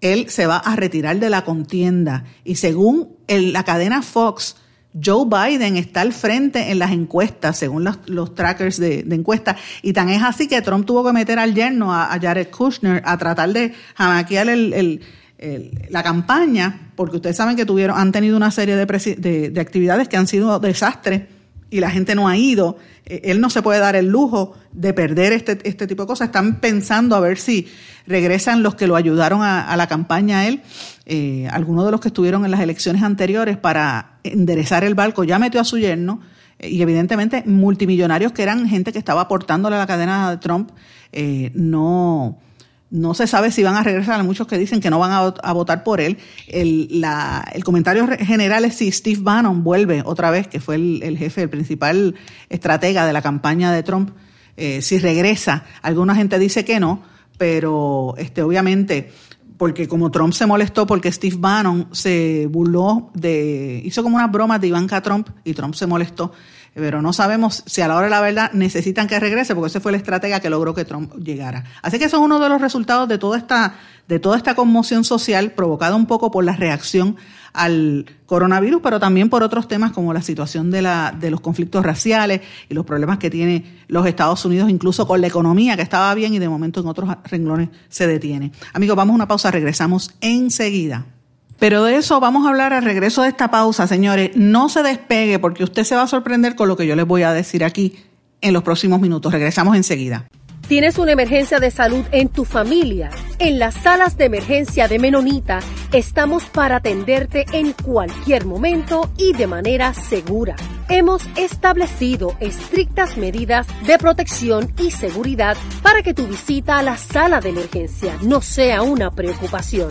Speaker 1: él se va a retirar de la contienda. Y según la cadena Fox, Joe Biden está al frente en las encuestas, según los, trackers de, de, encuestas, y tan es así que Trump tuvo que meter al yerno, a, Jared Kushner, a tratar de jamaquear el, la campaña, porque ustedes saben que tuvieron, han tenido una serie de, de actividades que han sido desastres y la gente no ha ido. Eh, él no se puede dar el lujo de perder este, este tipo de cosas. Están pensando a ver si regresan los que lo ayudaron a, la campaña él, eh, algunos de los que estuvieron en las elecciones anteriores para enderezar el barco, ya metió a su yerno eh, y evidentemente multimillonarios que eran gente que estaba aportándole a la cadena de Trump, no no se sabe si van a regresar. Hay muchos que dicen que no van a, votar por él. El, comentario general es si Steve Bannon vuelve otra vez, que fue el, jefe, el principal estratega de la campaña de Trump, eh, si regresa. Alguna gente dice que no, pero este, obviamente porque como Trump se molestó porque Steve Bannon se burló de, hizo como una broma de Ivanka Trump y Trump se molestó pero no sabemos si a la hora de la verdad necesitan que regrese, porque ese fue el estratega que logró que Trump llegara. Así que eso es uno de los resultados de toda esta, de toda esta conmoción social provocada un poco por la reacción al coronavirus, pero también por otros temas como la situación de, la, de los conflictos raciales y los problemas que tiene los Estados Unidos, incluso con la economía que estaba bien y de momento en otros renglones se detiene. Amigos, vamos a una pausa, regresamos enseguida. Pero de eso vamos a hablar al regreso de esta pausa, señores. No se despegue porque usted se va a sorprender con lo que yo les voy a decir aquí en los próximos minutos. Regresamos enseguida.
Speaker 3: ¿Tienes una emergencia de salud en tu familia? En las salas de emergencia de Menonita estamos para atenderte en cualquier momento y de manera segura. Hemos establecido estrictas medidas de protección y seguridad para que tu visita a la sala de emergencia no sea una preocupación.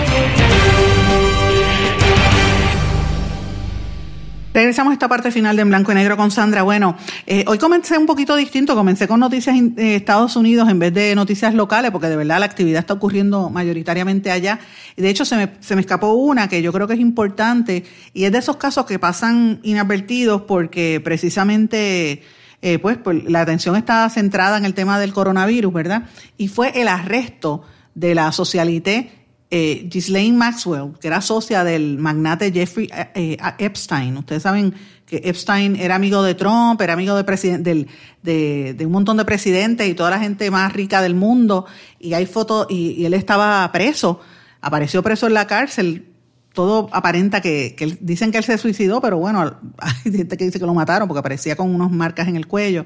Speaker 1: Regresamos a esta parte final de En Blanco y Negro con Sandra. Bueno, eh, hoy comencé un poquito distinto, comencé con noticias de Estados Unidos en vez de noticias locales, porque de verdad la actividad está ocurriendo mayoritariamente allá. De hecho, se me, se me escapó una que yo creo que es importante y es de esos casos que pasan inadvertidos porque precisamente... Eh, pues la atención está centrada en el tema del coronavirus, ¿verdad? Y fue el arresto de la socialité eh, Ghislaine Maxwell, que era socia del magnate Jeffrey eh, eh, Epstein. Ustedes saben que Epstein era amigo de Trump, era amigo de, del, de, un montón de presidentes y toda la gente más rica del mundo. Y hay fotos, y, él estaba preso, apareció preso en la cárcel. Todo aparenta que, dicen que él se suicidó, pero bueno, hay gente que dice que lo mataron porque aparecía con unas marcas en el cuello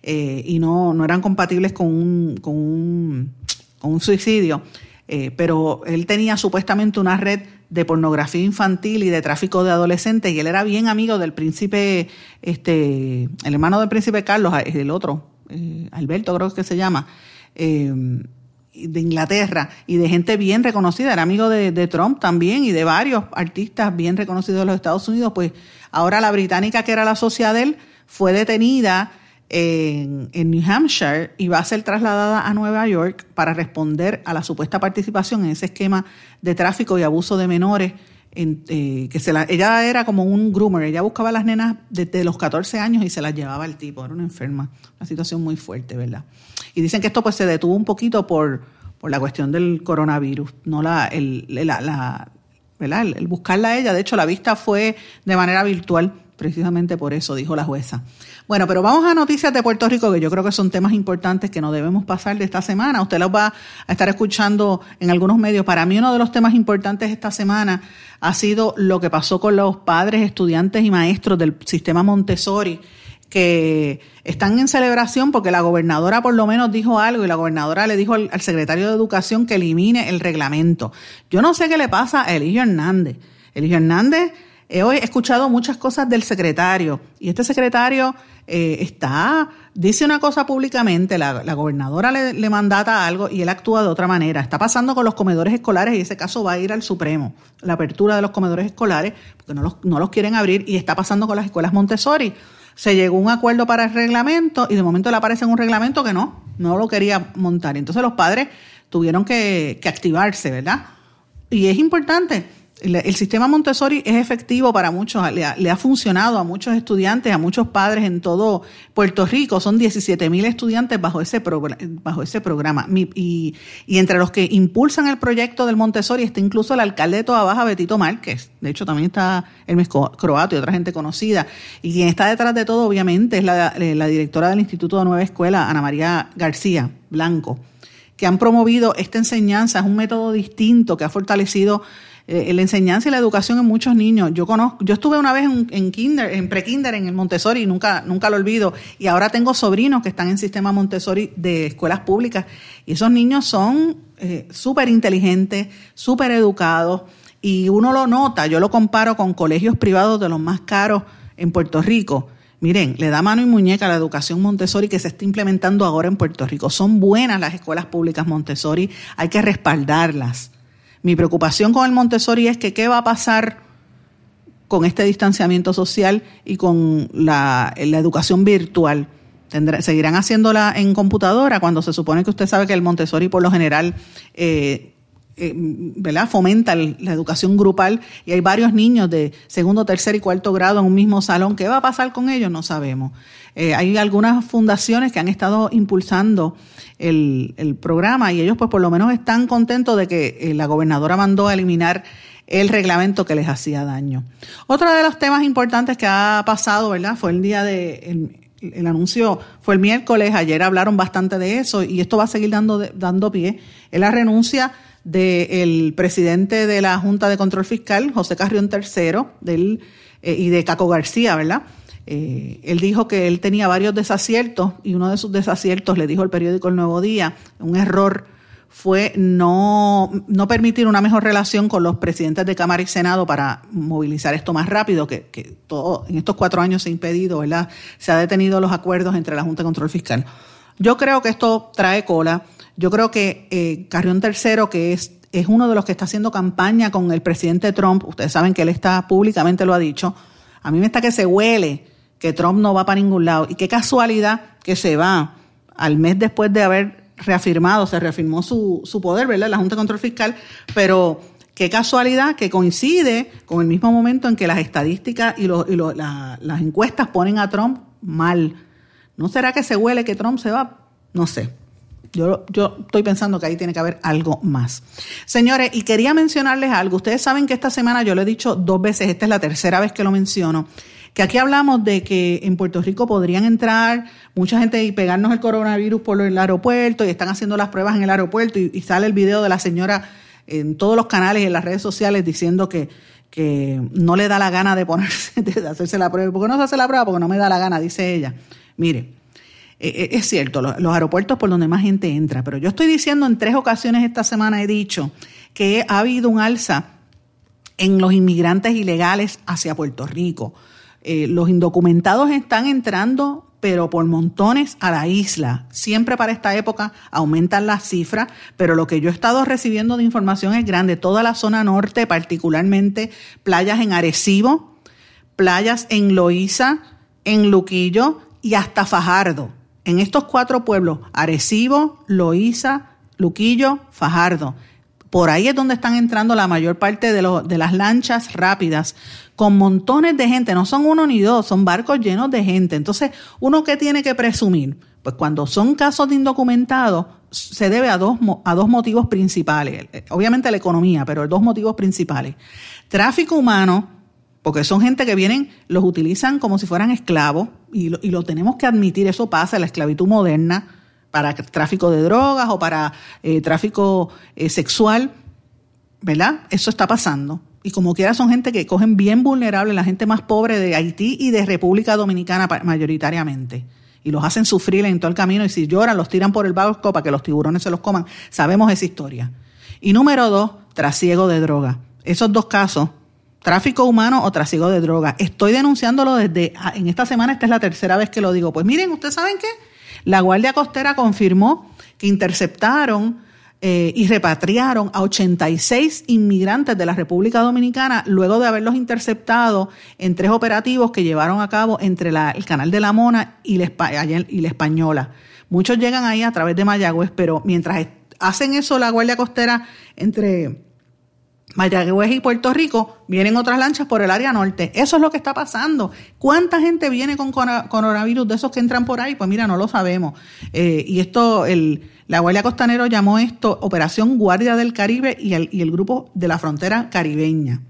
Speaker 1: y no, no eran compatibles con un, con un suicidio. Eh, pero él tenía supuestamente una red de pornografía infantil y de tráfico de adolescentes y él era bien amigo del príncipe, este, el hermano del príncipe Carlos, eh, el otro, eh, Alberto creo que se llama, de Inglaterra y de gente bien reconocida, era amigo de, de, Trump también y de varios artistas bien reconocidos de los Estados Unidos, pues ahora la británica que era la socia de él fue detenida en, New Hampshire y va a ser trasladada a Nueva York para responder a la supuesta participación en ese esquema de tráfico y abuso de menores. Eh, que se la, ella era como un groomer, ella buscaba a las nenas desde los 14 años y se las llevaba al tipo, era una enferma, una situación muy fuerte, ¿verdad? Y dicen que esto pues se detuvo un poquito por, por la cuestión del coronavirus, no la, el, la, ¿verdad? el buscarla a ella, de hecho la vista fue de manera virtual, precisamente por eso, dijo la jueza. Bueno, pero vamos a noticias de Puerto Rico, que yo creo que son temas importantes que no debemos pasar de esta semana. Usted los va a estar escuchando en algunos medios. Para mí uno de los temas importantes esta semana ha sido lo que pasó con los padres, estudiantes y maestros del sistema Montessori que están en celebración porque la gobernadora por lo menos dijo algo y la gobernadora le dijo al, secretario de Educación que elimine el reglamento. Yo no sé qué le pasa a Eligio Hernández. Eligio Hernández, he escuchado muchas cosas del secretario y este secretario eh, está, dice una cosa públicamente, la, gobernadora le, mandata algo y él actúa de otra manera. Está pasando con los comedores escolares y ese caso va a ir al Supremo, la apertura de los comedores escolares, porque no los, no los quieren abrir, y está pasando con las escuelas Montessori. Se llegó a un acuerdo para el reglamento y de momento le aparece un reglamento que no, no lo quería montar. Entonces los padres tuvieron que, que activarse, ¿verdad? Y es importante el sistema Montessori es efectivo para muchos, le ha, funcionado a muchos estudiantes, a muchos padres en todo Puerto Rico. Son 17 mil estudiantes bajo ese, bajo ese programa. Y, entre los que impulsan el proyecto del Montessori está incluso el alcalde de Toda Baja, Betito Márquez. De hecho, también está el Croato y otra gente conocida. Y quien está detrás de todo, obviamente, es la, la directora del Instituto de Nueva Escuela, Ana María García Blanco, que han promovido esta enseñanza. Es un método distinto que ha fortalecido eh, la enseñanza y la educación en muchos niños. Yo conozco, yo estuve una vez en, en kinder, en pre-kinder en el Montessori y nunca, nunca lo olvido. Y ahora tengo sobrinos que están en sistema Montessori de escuelas públicas y esos niños son eh, súper inteligentes, súper educados y uno lo nota. Yo lo comparo con colegios privados de los más caros en Puerto Rico. Miren, le da mano y muñeca a la educación Montessori que se está implementando ahora en Puerto Rico. Son buenas las escuelas públicas Montessori, hay que respaldarlas. Mi preocupación con el Montessori es que qué va a pasar con este distanciamiento social y con la, educación virtual. ¿Seguirán haciéndola en computadora cuando se supone que usted sabe que el Montessori por lo general eh, eh, ¿verdad? fomenta la educación grupal y hay varios niños de segundo, tercer y cuarto grado en un mismo salón. ¿Qué va a pasar con ellos? No sabemos. Eh, hay algunas fundaciones que han estado impulsando el, programa y ellos pues por lo menos están contentos de que eh, la gobernadora mandó a eliminar el reglamento que les hacía daño. Otro de los temas importantes que ha pasado, ¿verdad? Fue el día de, el, anuncio fue el miércoles, ayer hablaron bastante de eso y esto va a seguir dando, dando pie. Es la renuncia del presidente de la Junta de Control Fiscal, José Carrión III, eh, y de Caco García, ¿verdad? Eh, él dijo que él tenía varios desaciertos y uno de sus desaciertos, le dijo el periódico El Nuevo Día, un error fue no, no permitir una mejor relación con los presidentes de Cámara y Senado para movilizar esto más rápido, que, que todo en estos cuatro años se ha impedido, ¿verdad? Se ha detenido los acuerdos entre la Junta de Control Fiscal. Yo creo que esto trae cola. Yo creo que eh, Carrión Tercero, que es, es uno de los que está haciendo campaña con el presidente Trump, ustedes saben que él está públicamente lo ha dicho, a mí me está que se huele que Trump no va para ningún lado. Y qué casualidad que se va al mes después de haber reafirmado, se reafirmó su, su poder, ¿verdad? La Junta de Control Fiscal, pero qué casualidad que coincide con el mismo momento en que las estadísticas y, y las encuestas ponen a Trump mal. ¿No será que se huele que Trump se va? No sé. Yo, yo estoy pensando que ahí tiene que haber algo más. Señores, y quería mencionarles algo. Ustedes saben que esta semana yo lo he dicho dos veces, esta es la tercera vez que lo menciono que aquí hablamos de que en Puerto Rico podrían entrar mucha gente y pegarnos el coronavirus por el aeropuerto y están haciendo las pruebas en el aeropuerto y, sale el video de la señora en todos los canales y en las redes sociales diciendo que, que no le da la gana de ponerse, de hacerse la prueba. ¿Por qué no se hace la prueba? Porque no me da la gana, dice ella. Mire, eh, eh, es cierto, los, aeropuertos por donde más gente entra, pero yo estoy diciendo en tres ocasiones esta semana he dicho que ha habido un alza en los inmigrantes ilegales hacia Puerto Rico. Eh, los indocumentados están entrando, pero por montones a la isla. Siempre para esta época aumentan las cifras, pero lo que yo he estado recibiendo de información es grande. Toda la zona norte, particularmente playas en Arecibo, playas en Loíza, en Luquillo y hasta Fajardo. En estos cuatro pueblos, Arecibo, Loíza, Luquillo, Fajardo. Por ahí es donde están entrando la mayor parte de, las lanchas rápidas, con montones de gente. No son uno ni dos, son barcos llenos de gente. Entonces, ¿uno qué tiene que presumir? Pues cuando son casos de indocumentados, se debe a dos, a dos motivos principales. Obviamente la economía, pero dos motivos principales. Tráfico humano, porque son gente que vienen, los utilizan como si fueran esclavos, y lo, y lo tenemos que admitir, eso pasa la esclavitud moderna, para tráfico de drogas o para eh, tráfico eh, sexual, ¿verdad? Eso está pasando. Y como quiera son gente que cogen bien vulnerable, la gente más pobre de Haití y de República Dominicana mayoritariamente y los hacen sufrir en todo el camino y si lloran los tiran por el barco para que los tiburones se los coman. Sabemos esa historia. Y número dos, trasiego de droga. Esos dos casos, tráfico humano o trasiego de droga. Estoy denunciándolo desde, ah, en esta semana, esta es la tercera vez que lo digo. Pues miren, ¿ustedes saben qué? La Guardia Costera confirmó que interceptaron eh, y repatriaron a 86 inmigrantes de la República Dominicana luego de haberlos interceptado en tres operativos que llevaron a cabo entre el Canal de la Mona y la, y la Española. Muchos llegan ahí a través de Mayagüez, pero mientras hacen eso la Guardia Costera entre Mayagüez y Puerto Rico, vienen otras lanchas por el área norte. Eso es lo que está pasando. ¿Cuánta gente viene con coronavirus de esos que entran por ahí? Pues mira, no lo sabemos. Eh, y esto, la Guardia Costanero llamó esto Operación Guardia del Caribe y el grupo de la frontera caribeña.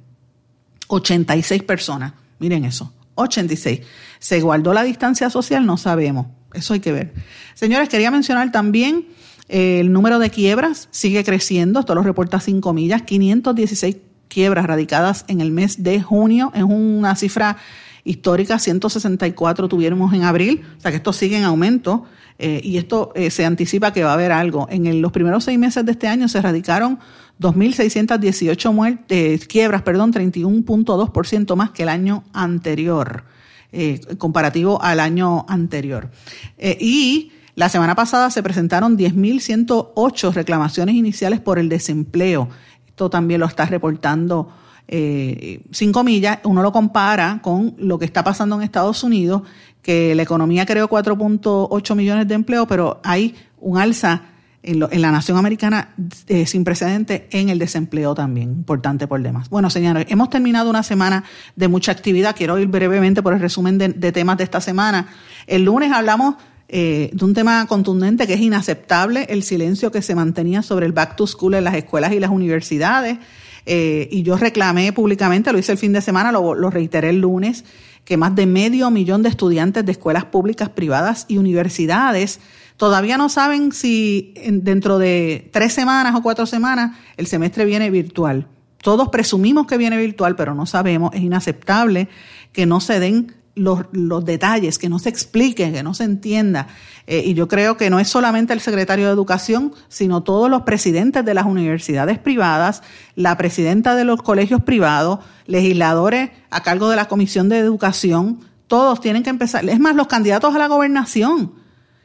Speaker 1: 86 personas. Miren eso, 86. ¿Se guardó la distancia social? No sabemos. Eso hay que ver. Señores, quería mencionar también el número de quiebras sigue creciendo, esto lo reporta 5 millas, 516 quiebras radicadas en el mes de junio, es una cifra histórica, 164 tuvimos en abril, o sea que esto sigue en aumento eh, y esto eh, se anticipa que va a haber algo. En los primeros seis meses de este año se radicaron 2.618 muertes, quiebras, perdón, 31.2% más que el año anterior, eh, comparativo al año anterior. y la semana pasada se presentaron 10.108 reclamaciones iniciales por el desempleo. Esto también lo está reportando eh, cinco millas. Uno lo compara con lo que está pasando en Estados Unidos, que la economía creó 4.8 millones de empleos, pero hay un alza en, la nación americana eh, sin precedente en el desempleo también, importante por demás. Bueno, señores, hemos terminado una semana de mucha actividad. Quiero ir brevemente por el resumen de temas de esta semana. El lunes hablamos eh, de un tema contundente que es inaceptable el silencio que se mantenía sobre el back to school en las escuelas y las universidades. Eh, y yo reclamé públicamente, lo hice el fin de semana, lo, lo reiteré el lunes, que más de medio millón de estudiantes de escuelas públicas, privadas y universidades todavía no saben si dentro de tres semanas o cuatro semanas el semestre viene virtual. Todos presumimos que viene virtual, pero no sabemos. Es inaceptable que no se den los, los, detalles, que no se explique, que no se entienda. Eh, y yo creo que no es solamente el secretario de Educación, sino todos los presidentes de las universidades privadas, la presidenta de los colegios privados, legisladores a cargo de la Comisión de Educación, todos tienen que empezar. Es más, los candidatos a la gobernación,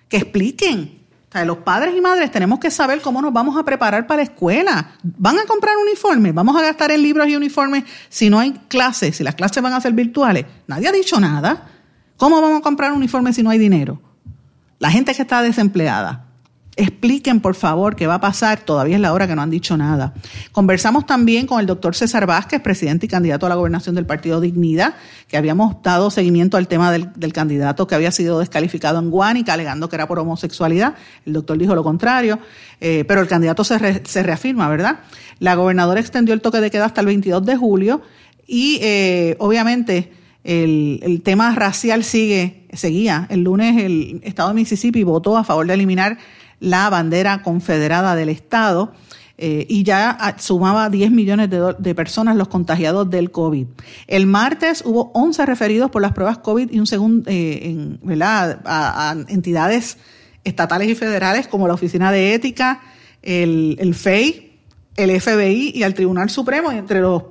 Speaker 1: que expliquen o sea, los padres y madres tenemos que saber cómo nos vamos a preparar para la escuela. ¿Van a comprar uniformes? ¿Vamos a gastar en libros y uniformes si no hay clases, si las clases van a ser virtuales? Nadie ha dicho nada. ¿Cómo vamos a comprar uniformes si no hay dinero? La gente que está desempleada, Expliquen, por favor, qué va a pasar. Todavía es la hora que no han dicho nada. Conversamos también con el doctor César Vázquez, presidente y candidato a la gobernación del Partido Dignidad, que habíamos dado seguimiento al tema del, candidato que había sido descalificado en Guánica, alegando que era por homosexualidad. El doctor dijo lo contrario, eh, pero el candidato se, se reafirma, ¿verdad? La gobernadora extendió el toque de queda hasta el 22 de julio y, eh, obviamente, el, el, tema racial sigue, seguía. El lunes el estado de Mississippi votó a favor de eliminar la bandera confederada del Estado. Eh, y ya sumaba 10 millones de, personas los contagiados del COVID. El martes hubo 11 referidos por las pruebas COVID y un segundo, eh, ¿verdad? A, entidades estatales y federales como la Oficina de Ética, el, el FEI, el FBI y al Tribunal Supremo, y entre los,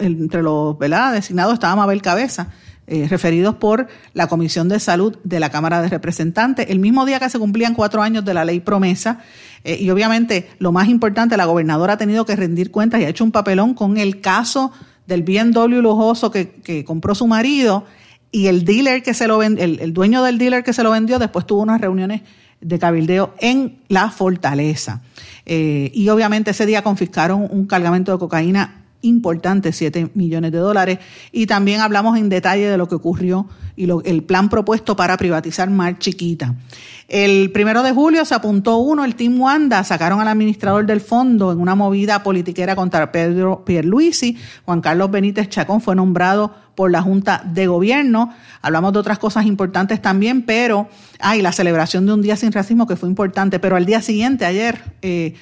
Speaker 1: entre los designados estaba Mabel Cabeza. Eh, referidos por la Comisión de Salud de la Cámara de Representantes, el mismo día que se cumplían cuatro años de la ley promesa. Eh, y obviamente, lo más importante, la gobernadora ha tenido que rendir cuentas y ha hecho un papelón con el caso del BMW lujoso que, que compró su marido y el dealer que se lo el dueño del dealer que se lo vendió después tuvo unas reuniones de cabildeo en la fortaleza. Eh, y obviamente ese día confiscaron un cargamento de cocaína importante, 7 millones de dólares. Y también hablamos en detalle de lo que ocurrió y el plan propuesto para privatizar Mar Chiquita. El primero de julio se apuntó uno, el Team Wanda, sacaron al administrador del fondo en una movida politiquera contra Pedro Pierluisi. Juan Carlos Benítez Chacón fue nombrado por la Junta de Gobierno. Hablamos de otras cosas importantes también, pero, hay la celebración de un día sin racismo que fue importante, pero al día siguiente, ayer, eh,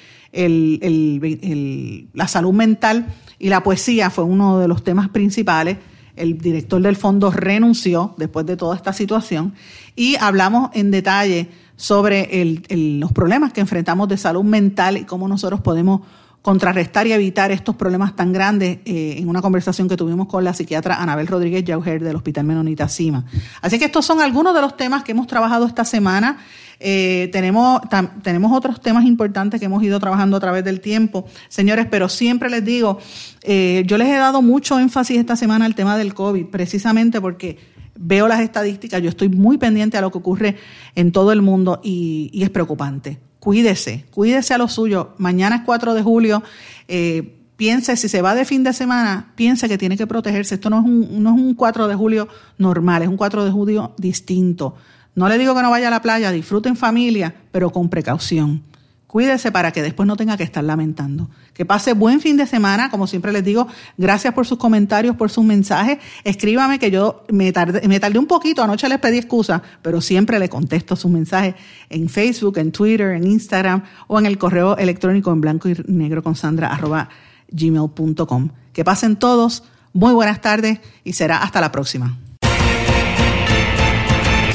Speaker 1: la salud mental y la poesía fue uno de los temas principales. El director del fondo renunció después de toda esta situación y hablamos en detalle sobre los problemas que enfrentamos de salud mental y cómo nosotros podemos contrarrestar y evitar estos problemas tan grandes eh, en una conversación que tuvimos con la psiquiatra Anabel Rodríguez Yauger del Hospital Menonita Cima. Así que estos son algunos de los temas que hemos trabajado esta semana. Eh, tenemos, tenemos otros temas importantes que hemos ido trabajando a través del tiempo, señores, pero siempre les digo, eh, yo les he dado mucho énfasis esta semana al tema del COVID, precisamente porque veo las estadísticas, yo estoy muy pendiente a lo que ocurre en todo el mundo y, y es preocupante cuídese, cuídese a lo suyo. Mañana es 4 de julio. Eh, piense, si se va de fin de semana, piense que tiene que protegerse. Esto no es, un, no es un 4 de julio normal, es un 4 de julio distinto. No le digo que no vaya a la playa, disfruten familia, pero con precaución. Cuídese para que después no tenga que estar lamentando. Que pase buen fin de semana, como siempre les digo. Gracias por sus comentarios, por sus mensajes. Escríbame que yo me tardé, me tardé un poquito, anoche les pedí excusa, pero siempre le contesto sus mensajes en Facebook, en Twitter, en Instagram o en el correo electrónico en blanco y negro con Sandra arroba gmail.com. Que pasen todos, muy buenas tardes y será hasta la próxima.